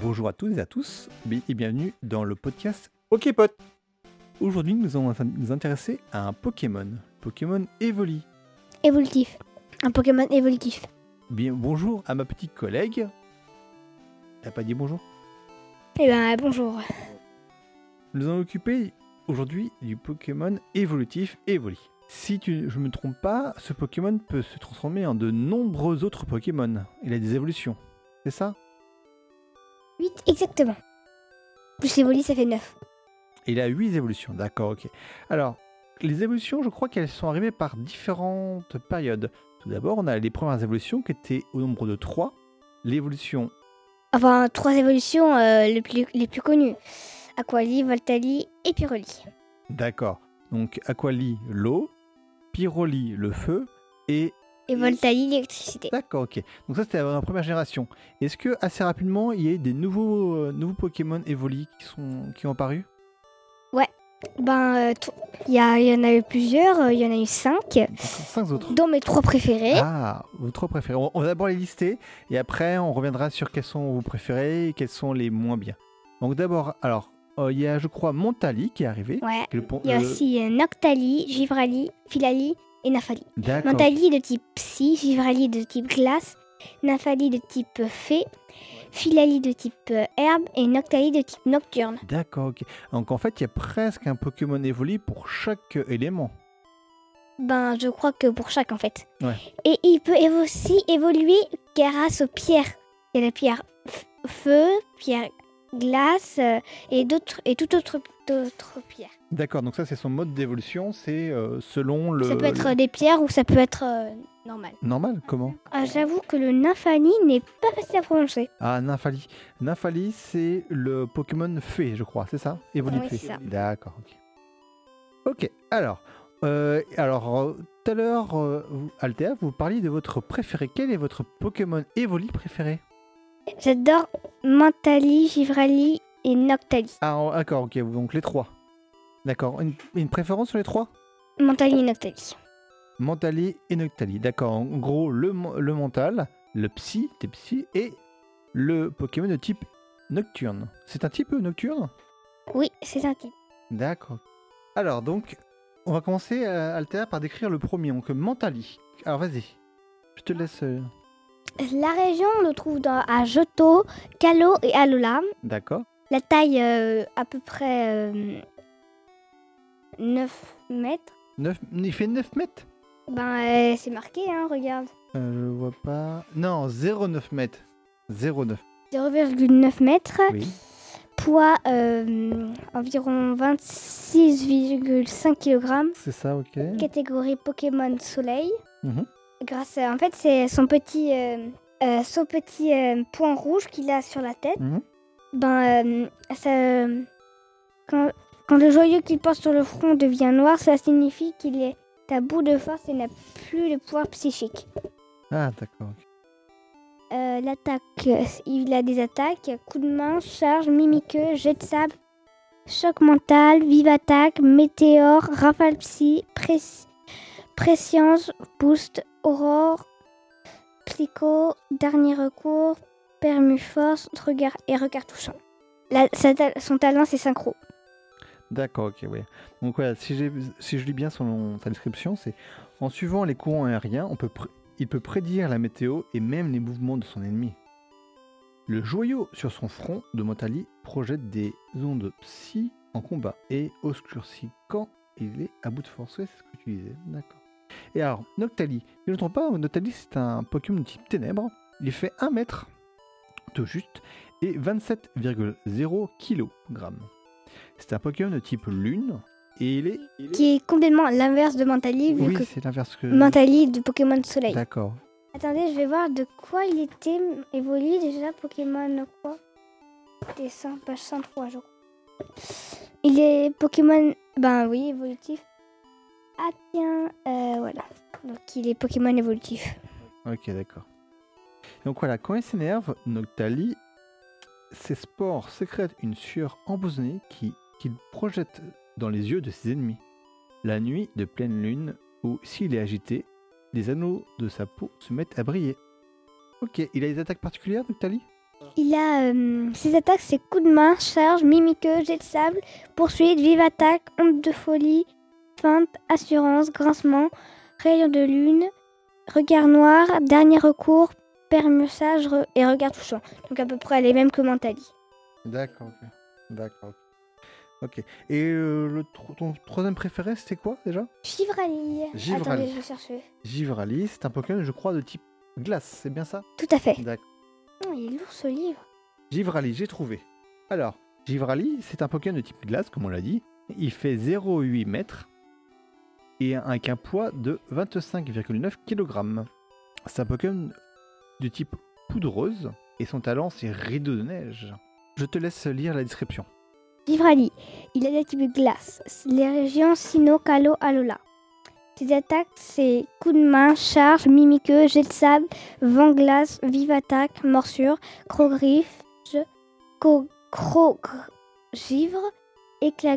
Bonjour à toutes et à tous et bienvenue dans le podcast Poképot. Aujourd'hui, nous allons nous intéresser à un Pokémon, Pokémon Evoli. Évolutif. Un Pokémon évolutif. Bien, bonjour à ma petite collègue. T'as pas dit bonjour? Eh ben bonjour. Nous allons occuper aujourd'hui du Pokémon évolutif Evoli. Si tu, je me trompe pas, ce Pokémon peut se transformer en de nombreux autres Pokémon. Il a des évolutions. C'est ça? 8 exactement. Plus Evoli, ça fait 9. Il a 8 évolutions, d'accord, ok. Alors, les évolutions, je crois qu'elles sont arrivées par différentes périodes. Tout d'abord, on a les premières évolutions qui étaient au nombre de 3. L'évolution. Enfin, trois évolutions euh, les, plus, les plus connues. Aquali, Voltali et Pyroli. D'accord. Donc, Aquali, l'eau. Pyroli, le feu. Et Et Voltali, l'électricité. D'accord, ok. Donc ça, c'était la première génération. Est-ce que assez rapidement, il y a eu des nouveaux, euh, nouveaux Pokémon Evoli qui, sont, qui ont apparu? Ben, euh, il y, a- il y en a eu plusieurs, euh, il y en a eu 5, D'accord, cinq autres. dont mes trois préférés. Ah, vos trois préférés. On, on va d'abord les lister et après, on reviendra sur quels sont vos préférés et quels sont les moins bien. Donc d'abord, alors, euh, il y a, je crois, Montali qui est arrivé. Ouais. Il y a aussi euh, Noctali, Givrali, Filali et. Montali de type Psy, Givrali de type Glace, Nafali de type Fée, Filali de type euh, Herbe et Noctali de type Nocturne. D'accord, ok. Donc en fait, il y a presque un Pokémon Evoli pour chaque euh, élément. Ben, je crois que pour chaque en fait. Ouais. Et il peut aussi évoluer grâce aux pierres. Il y a la pierre feu, pierre glace euh, et d'autres et tout autre d'autres pierres. D'accord, donc ça, c'est son mode d'évolution. C'est euh, selon le. ça peut être des pierres ou ça peut être euh, normal. Normal, comment? Ah, J'avoue que le Nymphani n'est pas facile à prononcer. Ah, Nymphali. Nymphali, c'est le Pokémon fée, je crois, c'est ça? Évoli Oui, fée. c'est ça. D'accord, ok. Ok, alors, euh, alors tout à l'heure, vous- Althea, vous parliez de votre préféré. Quel est votre Pokémon Evoli préféré? J'adore Mentali, Givrali et Noctali. Ah, d'accord, ok, donc les trois. D'accord, une, une préférence sur les trois? Mentali et Noctali. Mentali et Noctali. D'accord, en gros, le, mental, le psy, t'es psy, et le Pokémon de type nocturne. C'est un type euh, nocturne? Oui, c'est un type. D'accord. Alors donc, on va commencer, euh, Althea, par décrire le premier, donc Mentali. Alors vas-y, je te laisse. euh, La région, on le trouve dans, à Johto, Kalo et Alola. D'accord. La taille euh, à peu près euh, 9 mètres. Neuf- Il fait 9 mètres? Ben, euh, c'est marqué, hein, regarde. Euh, Je vois pas. Non, 0,9 mètres. 0,9. 0,9 mètres. Oui. Poids euh, environ 26,5 kg. C'est ça, ok. Catégorie Pokémon Soleil. Mhm. Grâce à, en fait, c'est son petit, euh, euh, son petit euh, point rouge qu'il a sur la tête. Mhm. Ben, ça, quand, quand le joyau qu'il porte sur le front devient noir, cela signifie qu'il est à bout de force et n'a plus le pouvoir psychique. Ah, d'accord. Euh, L'attaque, il a des attaques coup de main, charge, mimiqueux, jet de sable, choc mental, vive attaque, météore, rafale psy, press- prescience, boost, aurore, clico, dernier recours, permu force, regard et regard touchant. Son talent, c'est synchro. D'accord, ok, oui. Donc voilà, si, si je lis bien son, sa description, c'est en suivant les courants aériens, on peut il peut prédire la météo et même les mouvements de son ennemi. Le joyau sur son front de Motali projette des ondes psy en combat et obscurcit quand il est à bout de force. C'est ce que tu disais, d'accord. Et alors, Noctali, je ne trompe pas, Noctali c'est un Pokémon de type ténèbres. Il fait 1 mètre, tout juste, et 27,0 kg. C'est un Pokémon de type lune et il est. il est- Qui est complètement l'inverse de Mentali, vu Oui, que c'est l'inverse que. Mentali de Pokémon Soleil. D'accord. Attendez, je vais voir de quoi il était évolué déjà Pokémon quoi? Dessin, page 103 je crois. Il est Pokémon, ben oui, évolutif. Ah tiens, euh, voilà. Donc il est Pokémon évolutif. Ok, d'accord. Donc voilà, quand il s'énerve, Noctali, ses spores sécrètent une sueur empoisonnée qui qu'il projette dans les yeux de ses ennemis. La nuit de pleine lune, ou s'il est agité, les anneaux de sa peau se mettent à briller. Ok, il a des attaques particulières, Noctali? Il a euh, ses attaques, c'est coup de main, charge, mimiqueux, jet de sable, poursuite, vive attaque, honte de folie, feinte, assurance, grincement, rayon de lune, regard noir, dernier recours, permussage et regard touchant. Donc à peu près les mêmes que Mentali. D'accord, ok. D'accord. Ok. Et euh, le tro- ton troisième préféré, c'était quoi déjà? Givrali. Givrali. Attendez, je vais chercher. Givrali, c'est un Pokémon, je crois, de type glace, c'est bien ça? Tout à fait. D'accord. Oh, il est lourd ce livre. Givrali, j'ai trouvé. Alors, Givrali, c'est un Pokémon de type glace, comme on l'a dit. Il fait 0,8 mètres et avec un poids de 25,9 kg. C'est un Pokémon de type poudreuse et son talent, c'est rideau de neige. Je te laisse lire la description. Givrali. Il a des types glace. Les régions Sino, Kalo, Alola. Ses attaques, c'est coup de main, charge, mimiqueux, jet de sable, vent glace, vive attaque, morsure, crogriffe, givre, éclat,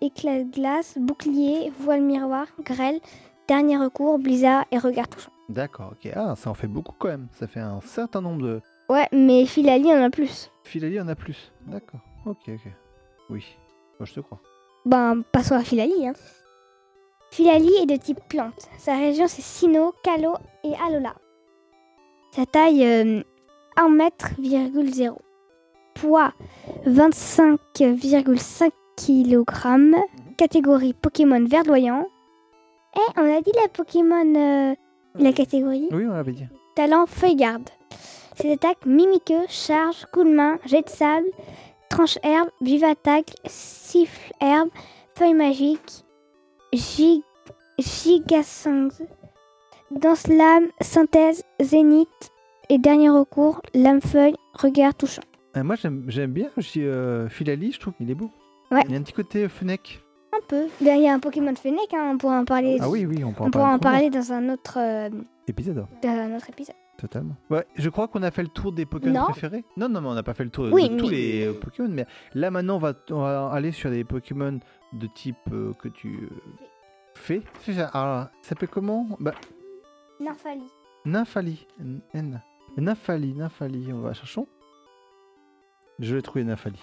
éclat de glace, bouclier, voile miroir, grêle, dernier recours, blizzard et regard touchant. D'accord, ok. Ah, ça en fait beaucoup quand même. Ça fait un certain nombre de... Ouais, mais Filali en a plus. Filali en a plus. D'accord. Ok, ok. Oui. Moi, je te crois. Ben, passons à Filali. Hein. Filali est de type plante. Sa région, c'est Sino, Kalo et Alola. Sa taille, euh, 1m,0. Poids, 25,5 kg. Catégorie Pokémon verdoyant. Et on a dit la Pokémon, euh, la catégorie. Oui, on l'avait dit. Talent feuille garde. Ses attaques mimiqueux, charge, coup de main, jet de sable, tranche herbe, vive attaque, siffle herbe, feuille magique, gig, gigasang, danse lame, synthèse, zénith et dernier recours, lame feuille, regard touchant. Euh, moi, j'aime bien aussi euh, Filali, je trouve qu'il est beau. Ouais. Il y a un petit côté Fennec. Un peu. Il y a un Pokémon Fennec, hein, on pourra en parler. Ah oui, oui, on peut en pourra en parler. dans un autre, euh, Épisode, dans un autre épisode. totalement. Ouais, je crois qu'on a fait le tour des Pokémon Non. préférés. Non, non, mais on n'a pas fait le tour de, Oui, de tous les euh, Pokémon. Mais là, maintenant, on va, on va aller sur des Pokémon de type euh, que tu euh, fais. Ça. Alors, ça s'appelle comment? Bah, Nymphali. Nymphali. N- N. Nymphali, Nymphali. On va cherchons. Je l'ai trouvé Nymphali.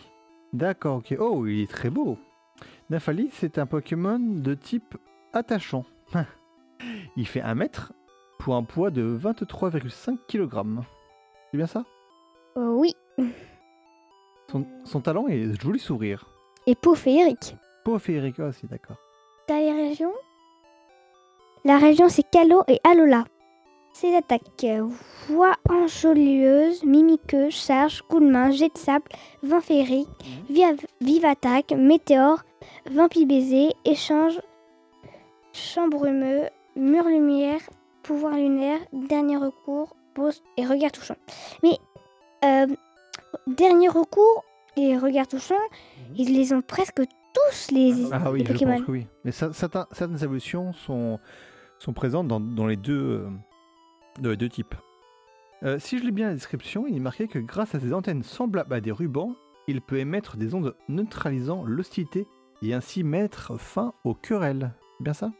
D'accord, ok. Oh, il est très beau. Nymphali, c'est un Pokémon de type attachant. il fait 1 mètre pour un poids de 23,5 kg. C'est bien ça? Euh, oui. son, son talent est joli sourire. Et peau féerique. Peau féerique aussi, d'accord. T'as les régions? La région c'est Kalo et Alola. Ses attaques euh, voix enjolieuse, mimiqueuse, charge, coup de main, jet de sable, vent féerique, vive, vive attaque, météore, vampi baiser, échange, champ brumeux, mur lumière, pouvoir lunaire, dernier recours, pause et regard touchant. Mais euh, dernier recours et regard touchant, ils les ont presque tous les, Ah oui, les je Pokémon. pense que oui. Mais certaines évolutions sont, sont présentes dans, dans les deux, euh, les deux types. Euh, si je lis bien la description, il est marqué que grâce à ses antennes semblables à des rubans, il peut émettre des ondes neutralisant l'hostilité et ainsi mettre fin aux querelles. Bien ça?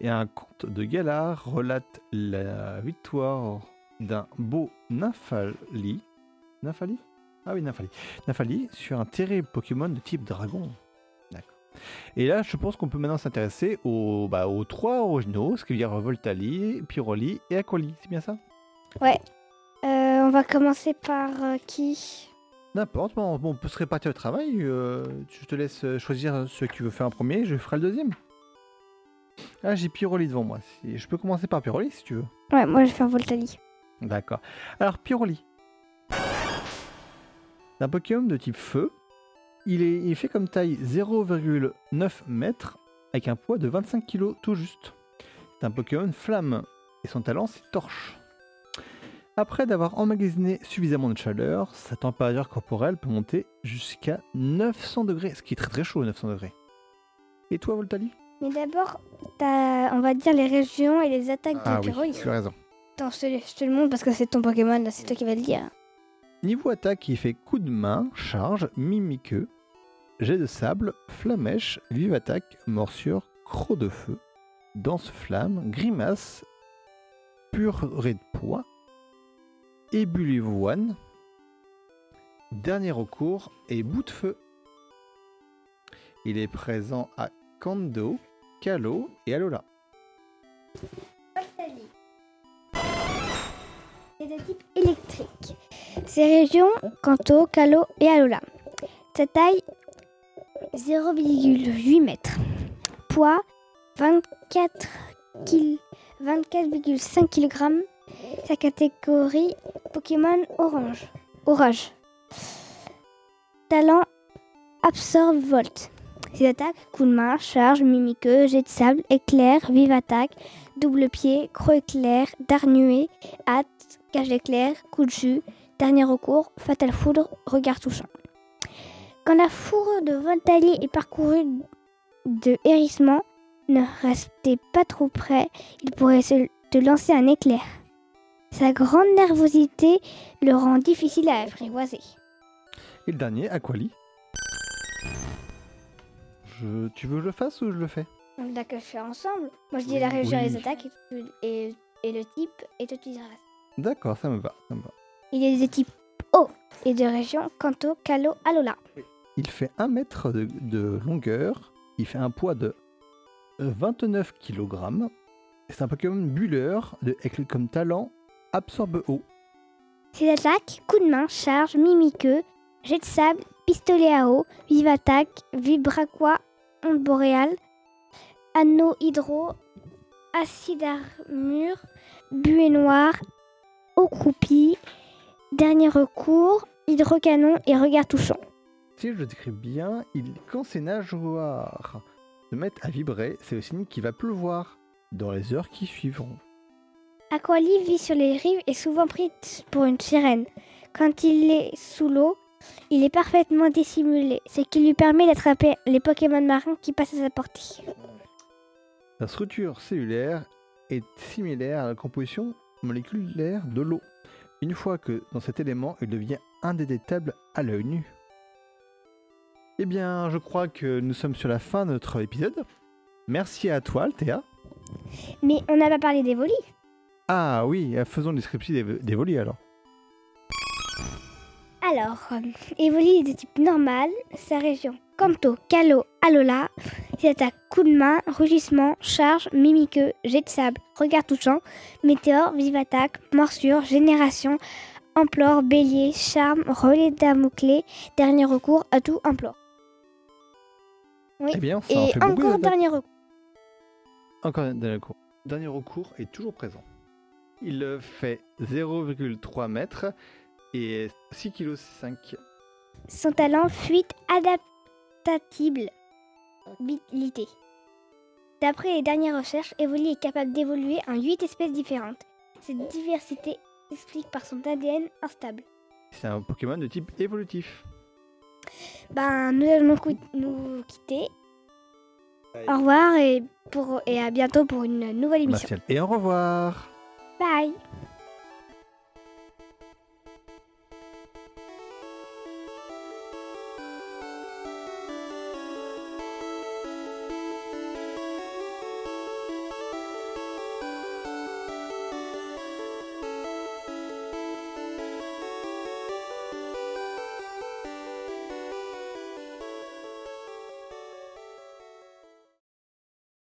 Et un conte de Galar relate la victoire d'un beau Nymphali. Nymphali Ah oui, Nymphali. Nymphali sur un terrible Pokémon de type dragon. Et là, je pense qu'on peut maintenant s'intéresser aux, bah, aux trois originaux, ce qui veut dire Voltali, Pyroli et Aquali. C'est bien ça? Ouais. Euh, on va commencer par euh, qui? N'importe, bon, on peut se répartir le travail. euh, je te laisse choisir ce que tu veux faire en premier, je ferai le deuxième. Ah, j'ai Pyroli devant moi. Je peux commencer par Pyroli si tu veux. Ouais, moi je vais faire Voltali. D'accord. Alors, Pyroli. C'est un Pokémon de type feu. Il est il fait comme taille 0,9 mètres avec un poids de 25 kg tout juste. C'est un Pokémon flamme et son talent c'est torche. Après d'avoir emmagasiné suffisamment de chaleur, sa température corporelle peut monter jusqu'à 900 degrés, ce qui est très très chaud 900 degrés. Et toi Voltali? Mais d'abord, t'as- on va dire les régions et les attaques de Ah oui, Pyroli. tu as raison. Attends, je te, je te le montre parce que c'est ton Pokémon, c'est toi qui vas le dire. Niveau attaque, il fait coup de main, charge, mimiqueux, jet de sable, flamèche, vive attaque, morsure, croc de feu, danse flamme, grimace, purée de poids, ébulivoine, dernier recours et bout de feu. Il est présent à Kando, Kalo et Alola. C'est. Ces régions, Kanto, Kalo et Alola. Sa taille 0,8 mètres. Poids 24 kg 24,5 kg. Sa catégorie Pokémon Orange. Orage. Talent Absorbe Volt. Ses attaques coup de main, charge, mimiqueux, jet de sable, éclair, vive attaque, double pied, croc éclair, darnuée, hâte, cage d'éclair, coup de jus, dernier recours, fatal foudre, regard touchant. Quand la fourrure de Voltalier est parcourue de hérissement, ne restez pas trop près, il pourrait se te lancer un éclair. Sa grande nervosité le rend difficile à apprivoiser. Et le dernier, Aquali. Je... Tu veux que je le fasse ou je le fais? On a qu'à faire ensemble. Moi je dis la région oui. les attaques et, tu- et- et le type et toi tu diras. D'accord, ça me va, ça me va. Il est des types O et de région Kanto, Kalo, Alola. Il fait 1 mètre de, de longueur, il fait un poids de euh, 29 kg. C'est un Pokémon bulleur de, avec comme talent absorbe eau. Ses attaques, coup de main, charge, mimiqueux, jet de sable, pistolet à eau, vive attaque, vibraqua, onde boréale, anneau hydro, acide armure, buée noire, eau croupie, dernier recours, hydrocanon et regard touchant. Si je le décris bien, il, quand ses nageoires se mettent à vibrer, c'est le signe qu'il va pleuvoir dans les heures qui suivront. Aquali vit sur les rives et souvent pris pour une sirène. Quand il est sous l'eau, il est parfaitement dissimulé, ce qui lui permet d'attraper les Pokémon marins qui passent à sa portée. Sa structure cellulaire est similaire à la composition moléculaire de l'eau. Une fois que dans cet élément, il devient indétectable à l'œil nu. Eh bien, je crois que nous sommes sur la fin de notre épisode. Merci à toi, Théa. Mais on n'a pas parlé des volis. Ah oui, euh, faisons le descriptif des, des volis alors. Alors, euh, Evoli est de type normal, sa région Kanto, Kalo, Alola, ses attaques coup de main, rugissement, charge, mimiqueux, jet de sable, regard touchant, météore, vive attaque, morsure, génération, implore, bélier, charme, relais d'Amoclé, dernier recours, atout, implore. Oui. Eh bien, ça en Et fait beaucoup. encore dernier recours. Encore dernier recours. Dernier recours est toujours présent. Il fait 0,3 mètres et 6 kg 5. Son talent, fuite adaptatible. D'après les dernières recherches, Evoli est capable d'évoluer en 8 espèces différentes. Cette diversité s'explique par son ADN instable. C'est un Pokémon de type évolutif. Ben, nous allons nous quitter. Au revoir et, pour, et à bientôt pour une nouvelle émission. Martial. Et au revoir. Bye